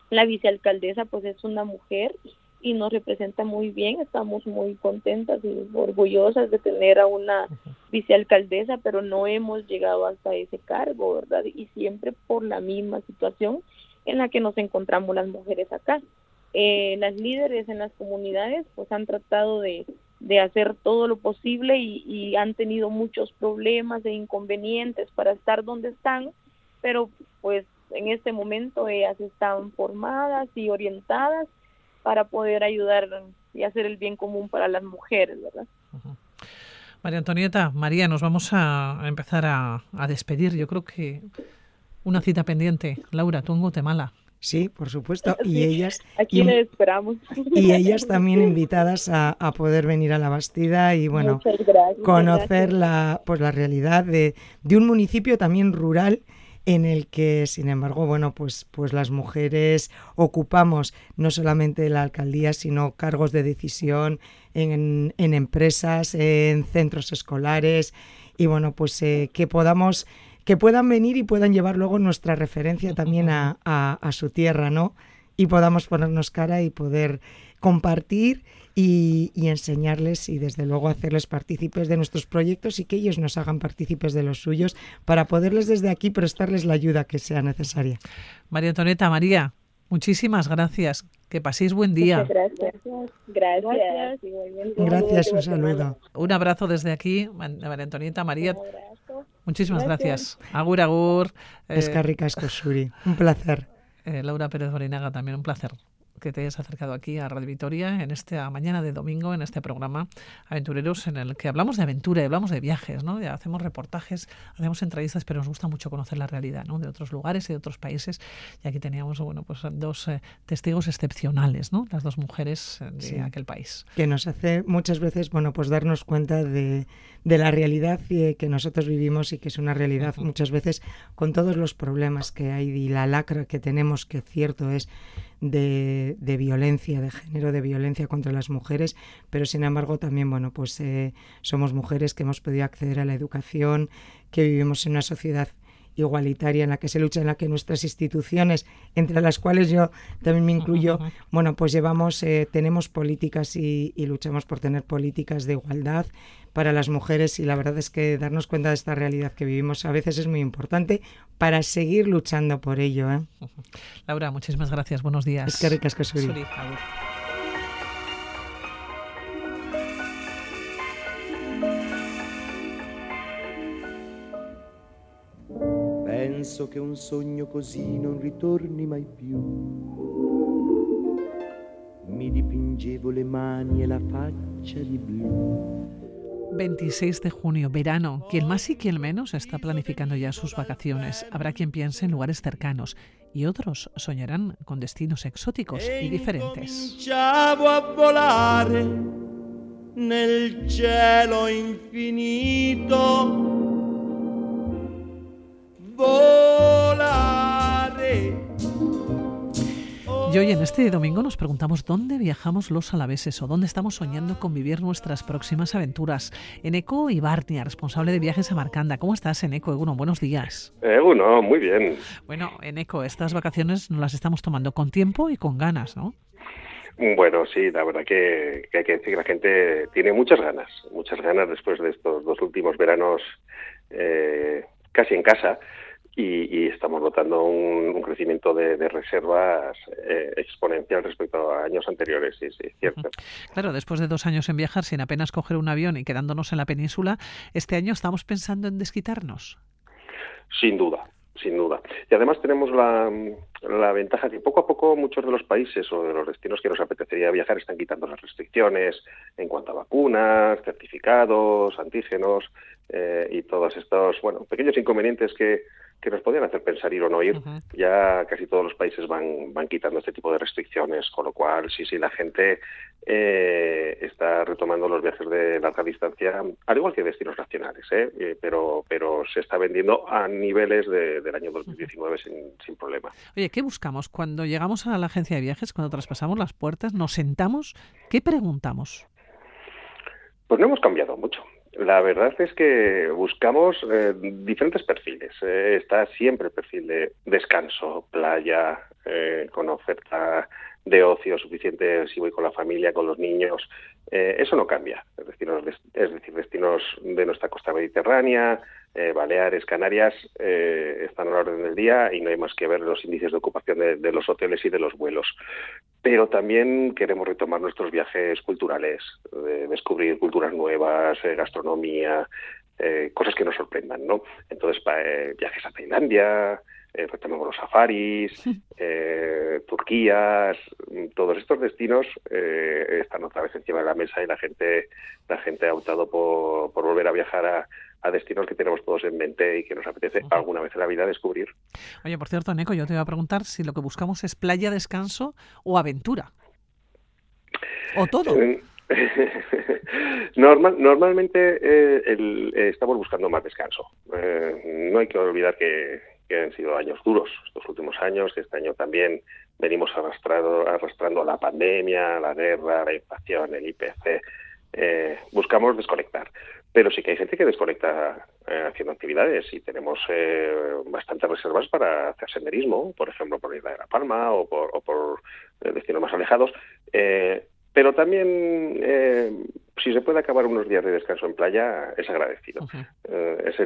la vicealcaldesa pues es una mujer y nos representa muy bien. Estamos muy contentas y orgullosas de tener a una vicealcaldesa, pero no hemos llegado hasta ese cargo, ¿verdad? Y siempre por la misma situación en la que nos encontramos las mujeres acá. Eh, las líderes en las comunidades pues han tratado de, de hacer todo lo posible y, y, han tenido muchos problemas e inconvenientes para estar donde están, pero pues en este momento ellas están formadas y orientadas para poder ayudar y hacer el bien común para las mujeres, ¿verdad? María Antonieta, María, nos vamos a empezar a, a despedir. Yo creo que una cita pendiente. Laura, tú en Guatemala. Sí, por supuesto. Y ellas. Aquí le esperamos. Y ellas también invitadas a, a, poder venir a la Bastida y, bueno, gracias, conocer la, pues, la realidad de, de, un municipio también rural en el que, sin embargo, bueno, pues, pues las mujeres ocupamos no solamente la alcaldía, sino cargos de decisión en, en empresas, en centros escolares y, bueno, pues eh, que podamos que puedan venir y puedan llevar luego nuestra referencia también a, a, a su tierra, ¿no? Y podamos ponernos cara y poder compartir y, y, enseñarles y desde luego hacerles partícipes de nuestros proyectos y que ellos nos hagan partícipes de los suyos para poderles desde aquí prestarles la ayuda que sea necesaria. María Antoneta, María, muchísimas gracias. Que paséis buen día. Muchas gracias. Gracias. Gracias, un saludo. Un abrazo desde aquí, María Antonieta, María. Muchísimas gracias. gracias. Agur, agur. Escarrica Escosuri. Un placer. Eh, Laura Pérez Borinaga, también un placer que te hayas acercado aquí a Radio Vitoria en esta mañana de domingo, en este programa Aventureros, en el que hablamos de aventura y hablamos de viajes, ¿no? Ya hacemos reportajes, hacemos entrevistas, pero nos gusta mucho conocer la realidad, ¿no? De otros lugares y de otros países. Y aquí teníamos, bueno, pues dos eh, testigos excepcionales, ¿no? Las dos mujeres de sí. aquel país. Que nos hace muchas veces, bueno, pues darnos cuenta de, de la realidad que nosotros vivimos y que es una realidad uh -huh. muchas veces con todos los problemas que hay y la lacra que tenemos, que cierto es de, de, violencia de género, de violencia contra las mujeres, pero sin embargo también, bueno, pues eh, somos mujeres que hemos podido acceder a la educación, que vivimos en una sociedad igualitaria en la que se lucha, en la que nuestras instituciones, entre las cuales yo también me incluyo, bueno, pues llevamos, eh, tenemos políticas y, y, luchamos por tener políticas de igualdad para las mujeres y la verdad es que darnos cuenta de esta realidad que vivimos a veces es muy importante para seguir luchando por ello. ¿eh? Laura, muchísimas gracias. Buenos días. Es que ricas que Penso che un sogno così non ritorni mai più. Mi dipingevo le mani e la faccia di blu. 26 de junio, verano. Quien más y quien menos está planificando ya sus vacaciones. Habrá quien piense en lugares cercanos y otros soñarán con destinos exóticos y diferentes. a volare nel cielo infinito. Volare. Y hoy en este domingo nos preguntamos dónde viajamos los alaveses o dónde estamos soñando con vivir nuestras próximas aventuras. Eneco Ibarnia, responsable de viajes a Marcanda. ¿Cómo estás, Eneco? Eguno, buenos días. Eguno, muy bien. Bueno, Eneco, estas vacaciones nos las estamos tomando con tiempo y con ganas, ¿no? Bueno, sí, la verdad que, que hay que decir que la gente tiene muchas ganas, muchas ganas después de estos dos últimos veranos eh, casi en casa. Y, y, estamos notando un, un crecimiento de, de reservas eh, exponencial respecto a años anteriores, sí, sí, cierto. Claro, después de dos años en viajar sin apenas coger un avión y quedándonos en la península, ¿este año estamos pensando en desquitarnos? Sin duda, sin duda. Y además tenemos la, la ventaja que poco a poco muchos de los países o de los destinos que nos apetecería viajar están quitando las restricciones en cuanto a vacunas, certificados, antígenos eh, y todos estos, bueno, pequeños inconvenientes que que nos podían hacer pensar ir o no ir. Ya casi todos los países van, van quitando este tipo de restricciones, con lo cual sí, sí, la gente eh, está retomando los viajes de larga distancia, al igual que destinos nacionales, ¿eh? eh pero, pero se está vendiendo a niveles del año 2019 sin, sin problema. Oye, ¿qué buscamos? Cuando llegamos a la agencia de viajes, cuando traspasamos las puertas, nos sentamos, ¿qué preguntamos? Pues no hemos cambiado mucho. La verdad es que buscamos eh, diferentes perfiles. Eh, está siempre el perfil de descanso, playa, eh, con oferta de ocio suficiente si voy con la familia, con los niños. eso no cambia. Es decir, es decir, destinos de nuestra costa mediterránea, eh, Baleares, Canarias eh, están a la orden del día y no hay más que ver los índices de ocupación de, los hoteles y de los vuelos. Pero también queremos retomar nuestros viajes culturales, descubrir culturas nuevas, eh, gastronomía, cosas que nos sorprendan, ¿no? Entonces, viajes a Tailandia, retomamos los safaris, Turquía, todos estos destinos están otra vez encima de la mesa y la gente, la gente ha optado por, por volver a viajar a a destinos que tenemos todos en mente y que nos apetece alguna vez en la vida descubrir. Oye, por cierto, Neco, yo te iba a preguntar si lo que buscamos es playa, descanso o aventura. ¿O todo? Eh, Normal, normalmente eh, eh, estamos buscando más descanso. no hay que olvidar que, han sido años duros estos últimos años, que este año también venimos arrastrado, arrastrando la pandemia, la guerra, la inflación, el IPC. buscamos desconectar. Pero sí que hay gente que desconecta eh, haciendo actividades y tenemos eh, bastantes reservas para hacer senderismo, por ejemplo, por Isla de la Palma o por, eh, destinos más alejados. pero también, si se puede acabar unos días de descanso en playa, es agradecido. es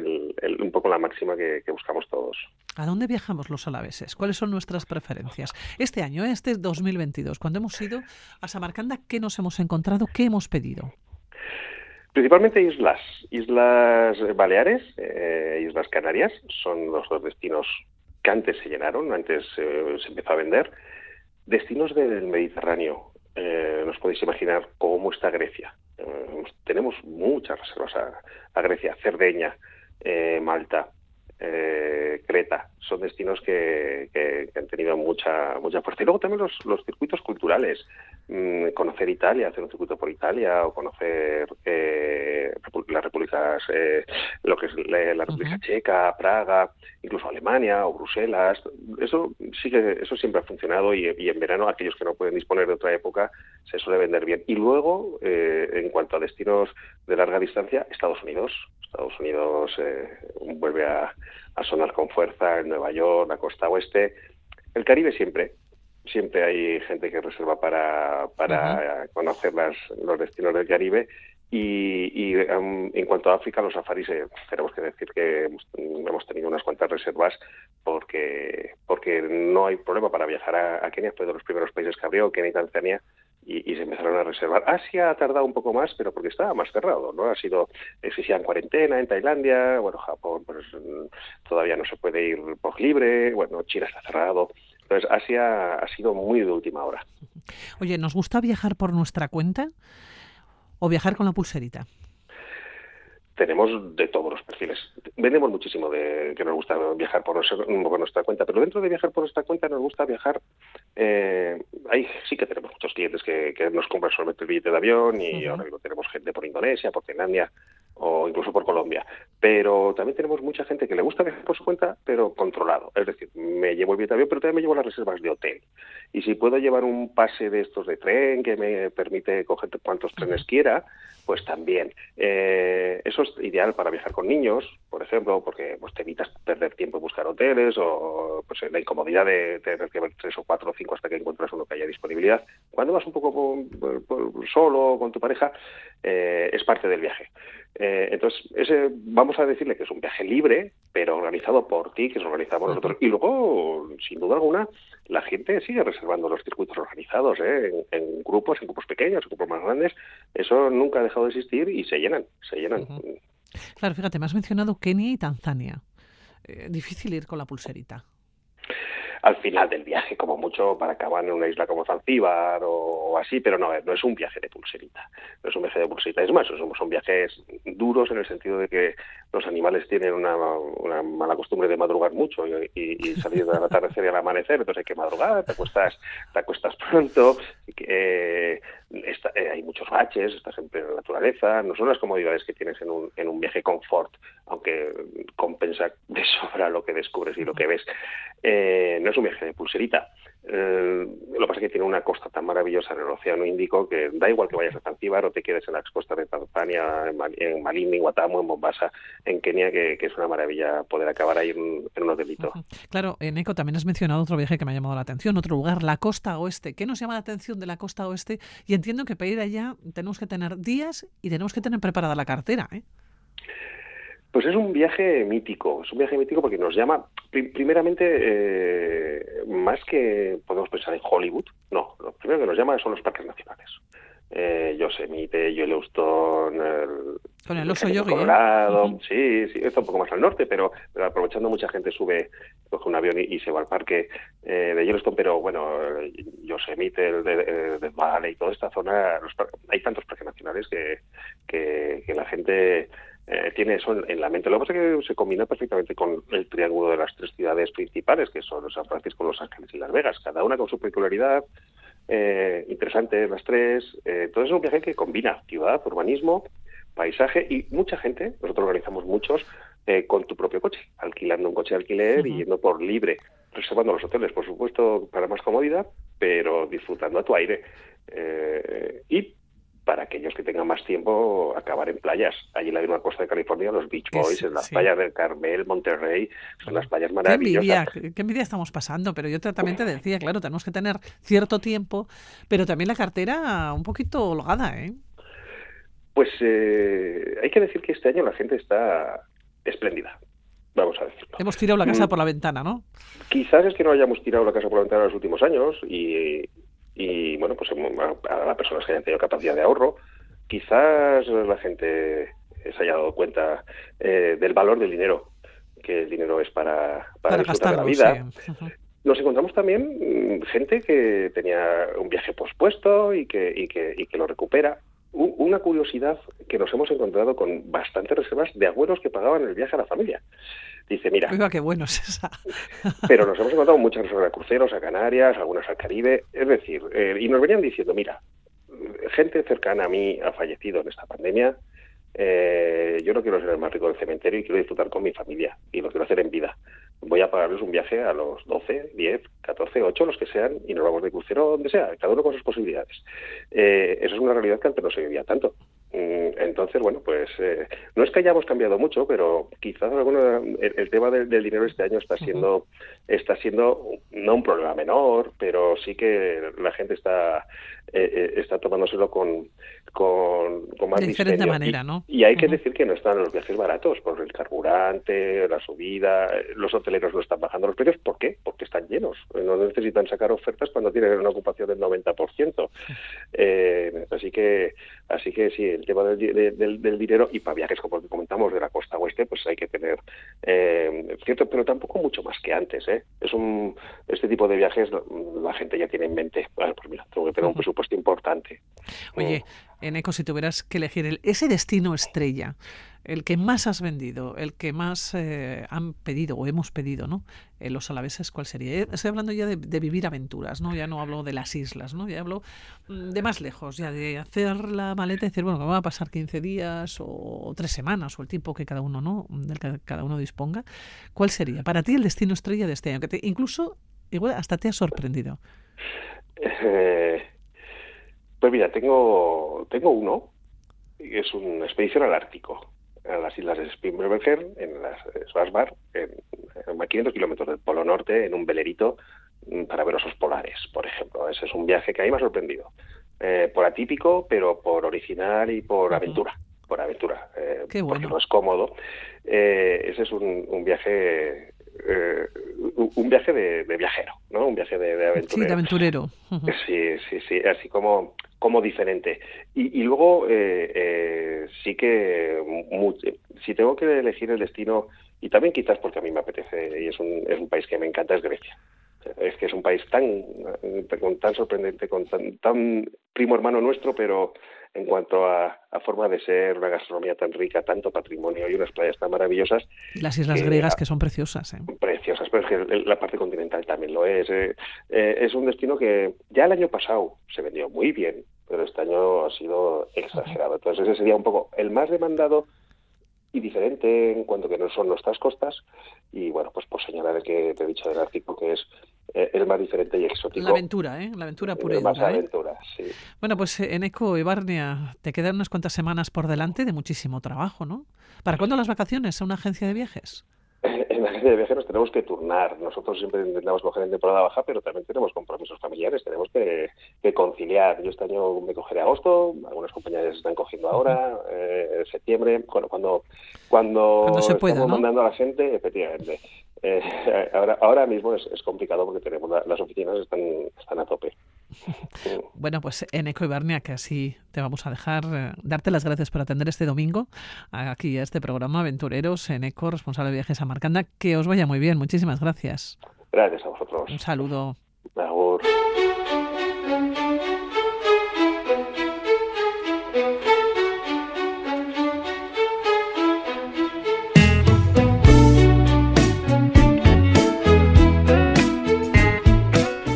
un poco la máxima que, que, buscamos todos. ¿A dónde viajamos los alaveses? ¿Cuáles son nuestras preferencias? Este año, este 2022, cuando hemos ido a Samarcanda, ¿qué nos hemos encontrado? ¿Qué hemos pedido? Principalmente islas, Islas Baleares, eh, Islas Canarias, son los dos destinos que antes se llenaron, antes eh, se empezó a vender. Destinos del Mediterráneo, eh, nos podéis imaginar cómo está Grecia. tenemos muchas reservas a Grecia, Cerdeña, Malta, eh, Creta. Son destinos que, han tenido mucha mucha fuerza. Y luego también los, circuitos culturales. Mm, conocer Italia, hacer un circuito por Italia o conocer eh, las repúblicas, eh, lo que es la, República Checa, Praga, incluso Alemania o Bruselas. Eso sí que eso siempre ha funcionado y, en verano aquellos que no pueden disponer de otra época se suele vender bien. Y luego, eh, en cuanto a destinos de larga distancia, Estados Unidos. Estados Unidos vuelve a, a sonar con fuerza en Nueva York, la costa oeste. El Caribe siempre, siempre hay gente que reserva para, para conocer las, los destinos del Caribe. Y, um, en cuanto a África, los safaris, eh, tenemos que decir que hemos, tenido unas cuantas reservas porque porque no hay problema para viajar a, a Kenia, fue de los primeros países que abrió, Kenia y Tanzania, y, se empezaron a reservar. Asia ha tardado un poco más, pero porque estaba más cerrado, ¿no? Ha sido, existía en cuarentena en Tailandia, bueno, Japón pues todavía no se puede ir por libre, bueno, China está cerrado. Entonces, Asia ha sido muy de última hora. Oye, ¿nos gusta viajar por nuestra cuenta o viajar con la pulserita? Tenemos de todos los perfiles. Vendemos muchísimo de que nos gusta viajar por, nuestra cuenta, pero dentro de viajar por nuestra cuenta nos gusta viajar. Eh, ahí sí que tenemos muchos clientes que, nos compran solamente el billete de avión y ahora mismo tenemos gente por Indonesia, por Finlandia o incluso por Colombia. Pero también tenemos mucha gente que le gusta viajar por su cuenta, pero controlado. Es decir, me llevo el billete de avión, pero también me llevo las reservas de hotel. Y si puedo llevar un pase de estos de tren que me permite coger cuantos trenes quiera, pues también. Eh, eso es ideal para viajar con niños, por ejemplo, porque pues, te evitas perder tiempo en buscar hoteles o pues, la incomodidad de tener que ver tres o cuatro o cinco hasta que encuentres uno que haya disponibilidad. Cuando vas un poco solo con tu pareja, eh, es parte del viaje. Eh, entonces, ese, vamos a decirle que es un viaje libre, pero organizado por ti, que es organizado por nosotros. Y luego, sin duda alguna, la gente sigue reservando los circuitos organizados, ¿eh? en, grupos, en grupos pequeños, en grupos más grandes. Eso nunca de existir y se llenan, se llenan. Claro, fíjate, me has mencionado Kenia y Tanzania. Eh, difícil ir con la pulserita. Al final del viaje, como mucho para acabar en una isla como Zanzíbar o así, pero no, no es un viaje de pulserita, no es un viaje de pulserita, es más, son, viajes duros en el sentido de que los animales tienen una, mala costumbre de madrugar mucho y, salir de la atardecer y al amanecer, entonces hay que madrugar, te acuestas, te acuestas pronto, eh, eh, hay muchos baches, estás en plena naturaleza, no son las comodidades que tienes en un, en un viaje confort, aunque compensa de sobra lo que descubres y lo que ves. Eh, no es un viaje de pulserita. Eh, lo que pasa es que tiene una costa tan maravillosa en el Océano Índico que da igual que vayas a Zanzíbar o te quedes en las costas de Tanzania, en, Malindi, en Guatamo, en Mombasa, en Kenia, que, es una maravilla poder acabar ahí en, un hotelito. Claro, en Eco también has mencionado otro viaje que me ha llamado la atención, otro lugar, la costa oeste. ¿Qué nos llama la atención de la costa oeste? Y entiendo que para ir allá tenemos que tener días y tenemos que tener preparada la cartera. ¿eh? Pues es un viaje mítico, es un viaje mítico porque nos llama, primeramente, eh, más que podemos pensar en Hollywood, no, lo primero que nos llama son los parques nacionales. Eh, Yosemite, Yellowstone, el, con el oso yogi, ¿eh? Colorado, sí, sí, está un poco más al norte, pero, aprovechando mucha gente sube, coge un avión y, se va al parque eh, de Yellowstone, pero bueno, Yosemite, el de, de, Valley y toda esta zona, hay tantos parques nacionales que, que, que la gente eh, tiene eso en, la mente. Lo que pasa es que se combina perfectamente con el triángulo de las tres ciudades principales, que son San Francisco, Los Ángeles y Las Vegas, cada una con su peculiaridad eh, interesante, las tres. Eh, todo es un viaje que combina ciudad, urbanismo, paisaje y mucha gente, nosotros organizamos muchos, eh, con tu propio coche, alquilando un coche de alquiler y yendo por libre, reservando los hoteles, por supuesto, para más comodidad, pero disfrutando a tu aire. Eh, y para aquellos que tengan más tiempo acabar en playas. Allí en la misma costa de California, los Beach Boys, en las playas del Carmel, Monterrey, son las playas maravillosas. Qué envidia, qué envidia estamos pasando, pero yo también te decía, claro, tenemos que tener cierto tiempo, pero también la cartera un poquito holgada, ¿eh? Pues eh, hay que decir que este año la gente está espléndida. Vamos a decirlo. Hemos tirado la casa mm. por la ventana, ¿no? Quizás es que no hayamos tirado la casa por la ventana en los últimos años y, y bueno, pues a las personas que hayan tenido capacidad de ahorro, quizás la gente se haya dado cuenta eh, del valor del dinero, que el dinero es para, para, disfrutar la vida. Nos encontramos también mm, gente que tenía un viaje pospuesto y que, y que, y que lo recupera. Una curiosidad que nos hemos encontrado con bastantes reservas de abuelos que pagaban el viaje a la familia. Dice, mira. qué bueno es esa. pero nos hemos encontrado muchas reservas de cruceros a Canarias, algunas al Caribe. Es decir, eh, y nos venían diciendo, mira, gente cercana a mí ha fallecido en esta pandemia. Eh, yo no quiero ser el más rico del cementerio y quiero disfrutar con mi familia y lo quiero hacer en vida. Voy a pagarles un viaje a los 12, 10, 14, 8, los que sean, y nos vamos de crucero donde sea, cada uno con sus posibilidades. Eh, eso es una realidad que antes no se vivía tanto. Entonces, bueno, pues eh, no es que hayamos cambiado mucho, pero quizás el, tema del, dinero este año está siendo, está siendo no un problema menor, pero sí que la gente está, eh, eh está tomándoselo con, con, más de diferente manera, ¿no? Y, hay que decir que no están los viajes baratos, por el carburante, la subida, los hoteleros no están bajando los precios. ¿Por qué? Porque están llenos. No necesitan sacar ofertas cuando tienen una ocupación del 90%. Eh, así que, así que sí, el tema del, del, dinero y para viajes como comentamos de la costa oeste, pues hay que tener eh, cierto, pero tampoco mucho más que antes. ¿eh? Es un este tipo de viajes la gente ya tiene en mente. Bueno, pues mira, tengo que tener un presupuesto importante. Oye, en Eco, si tuvieras que elegir el, ese destino estrella, el que más has vendido, el que más eh, han pedido o hemos pedido, ¿no? Eh, los alaveses, ¿cuál sería? Eh, estoy hablando ya de, vivir aventuras, ¿no? Ya no hablo de las islas, ¿no? Ya hablo mm, de más lejos, ya de hacer la maleta y decir, bueno, que va a pasar 15 días o tres semanas o el tiempo que cada uno, ¿no? Del que cada uno disponga. ¿Cuál sería para ti el destino estrella de este año? Que te, incluso, igual, hasta te ha sorprendido. pues mira, tengo, tengo uno, es una expedición al Ártico a las islas de Spitsbergen, en las Svalbard, en, a 500 kilómetros del Polo Norte, en un velerito mm, para ver osos polares, por ejemplo. Ese es un viaje que a mí me ha sorprendido. Eh, por atípico, pero por original y por aventura. Por aventura. Eh, Porque no es cómodo. Eh, ese es un, viaje un viaje de, viajero, ¿no? Un viaje de, aventurero. Sí, de aventurero. Sí, sí, sí, así como como diferente. Y, luego eh, eh, sí que si tengo que elegir el destino, y también quizás porque a mí me apetece y es un, es un país que me encanta, es Grecia. Es que es un país tan, tan sorprendente, con tan, tan primo hermano nuestro, pero en cuanto a, forma de ser, una gastronomía tan rica, tanto patrimonio y unas playas tan maravillosas. Las islas griegas que son preciosas. ¿eh? Preciosas, pero es que la parte continental también lo es. ¿eh? Eh, es un destino que ya el año pasado se vendió muy bien, pero este año ha sido exagerado. Entonces ese sería un poco el más demandado y diferente en cuanto que no son nuestras costas y bueno pues por señalar que te he dicho del artículo que es eh, el más diferente y exótico. La aventura, ¿eh? La aventura pura Más ¿eh? aventura, sí. Bueno, pues eh, en Eco y Barnia te quedan unas cuantas semanas por delante de muchísimo trabajo, ¿no? ¿Para cuándo las vacaciones a una agencia de viajes? En la agencia de viajes nos tenemos que turnar. Nosotros siempre intentamos coger en temporada baja, pero también tenemos compromisos familiares, tenemos que, conciliar. Yo este año me cogeré agosto, algunas compañías están cogiendo ahora, eh, septiembre, bueno, cuando, cuando, se pueda, estamos mandando a la gente, efectivamente. Eh, ahora, ahora mismo es, complicado porque tenemos las oficinas están, están a tope. Bueno, pues en Eco Barnia, que así te vamos a dejar, eh, darte las gracias por atender este domingo aquí a este programa Aventureros en Eco, responsable de viajes a Marcanda. Que os vaya muy bien, muchísimas gracias. Gracias a vosotros. Un saludo.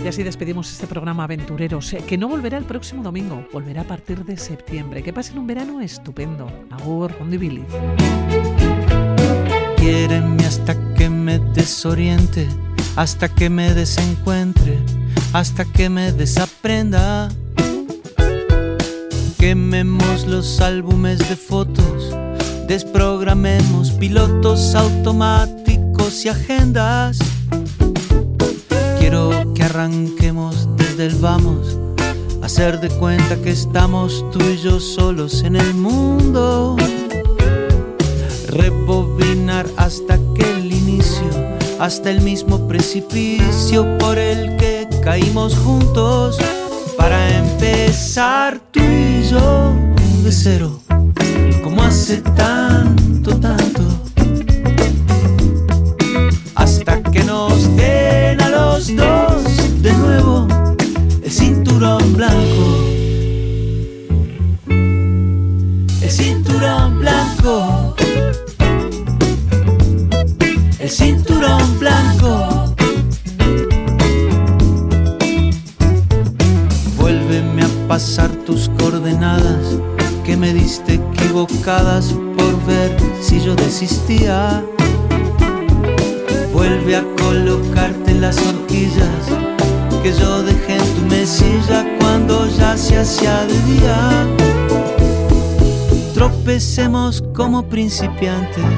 Y así despedimos este programa Aventureros, eh, que no volverá el próximo domingo, volverá a partir de septiembre. Que pasen un verano estupendo. Agur, Rondi Billy. Quiéreme hasta que me desoriente, hasta que me desencuentre, hasta que me desaprenda. Quememos los álbumes de fotos, desprogramemos pilotos automáticos y agendas Quiero arranquemos desde el vamos, hacer de cuenta que estamos tú y yo solos en el mundo. Rebobinar hasta que el inicio, hasta el mismo precipicio por el que caímos juntos. Para empezar tú y yo de cero, como hace tanto, tanto. Pasar tus coordenadas que me diste equivocadas por ver si yo desistía. Vuelve a colocarte las horquillas que yo dejé en tu mesilla cuando ya se hacía de día. Tropecemos como principiantes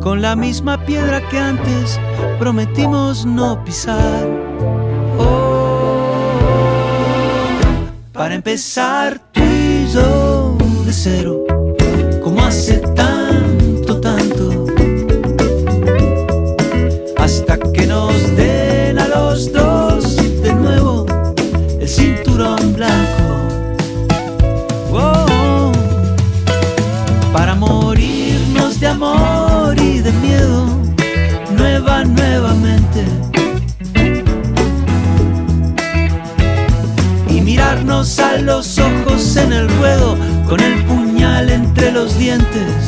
con la misma piedra que antes prometimos no pisar. Para empezar tú y de cero, como hace los dientes